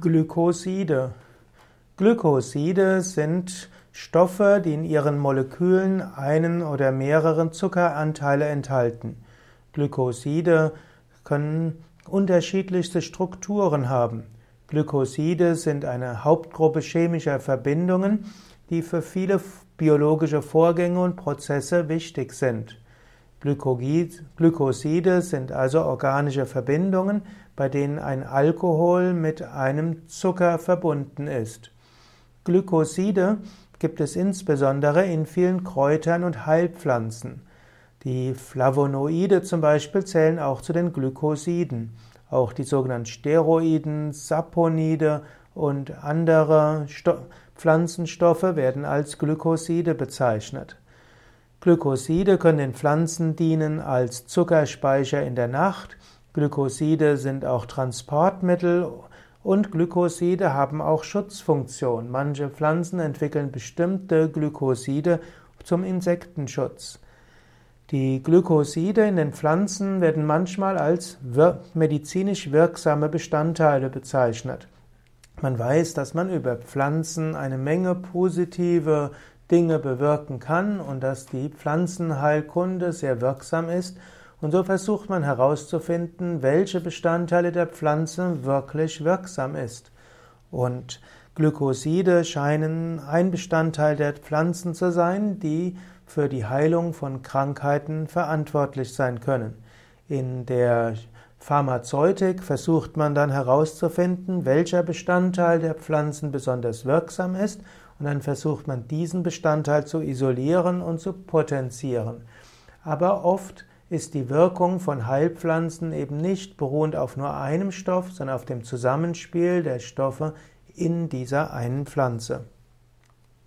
Glykoside. Glykoside sind Stoffe, die in ihren Molekülen einen oder mehrere Zuckeranteile enthalten. Glykoside können unterschiedlichste Strukturen haben. Glykoside sind eine Hauptgruppe chemischer Verbindungen, die für viele biologische Vorgänge und Prozesse wichtig sind. Glykoside sind also organische Verbindungen, bei denen ein Alkohol mit einem Zucker verbunden ist. Glykoside gibt es insbesondere in vielen Kräutern und Heilpflanzen. Die Flavonoide zum Beispiel zählen auch zu den Glykosiden. Auch die sogenannten Steroiden, Saponide und andere Sto Pflanzenstoffe werden als Glykoside bezeichnet. Glykoside können den Pflanzen dienen als Zuckerspeicher in der Nacht. Glykoside sind auch Transportmittel und Glykoside haben auch Schutzfunktion. Manche Pflanzen entwickeln bestimmte Glykoside zum Insektenschutz. Die Glykoside in den Pflanzen werden manchmal als medizinisch wirksame Bestandteile bezeichnet. Man weiß, dass man über Pflanzen eine Menge positive Dinge bewirken kann und dass die Pflanzenheilkunde sehr wirksam ist. Und so versucht man herauszufinden, welche Bestandteile der Pflanze wirklich wirksam ist. Und Glykoside scheinen ein Bestandteil der Pflanzen zu sein, die für die Heilung von Krankheiten verantwortlich sein können. In der Pharmazeutik versucht man dann herauszufinden, welcher Bestandteil der Pflanzen besonders wirksam ist und dann versucht man diesen Bestandteil zu isolieren und zu potenzieren. Aber oft ist die Wirkung von Heilpflanzen eben nicht beruhend auf nur einem Stoff, sondern auf dem Zusammenspiel der Stoffe in dieser einen Pflanze.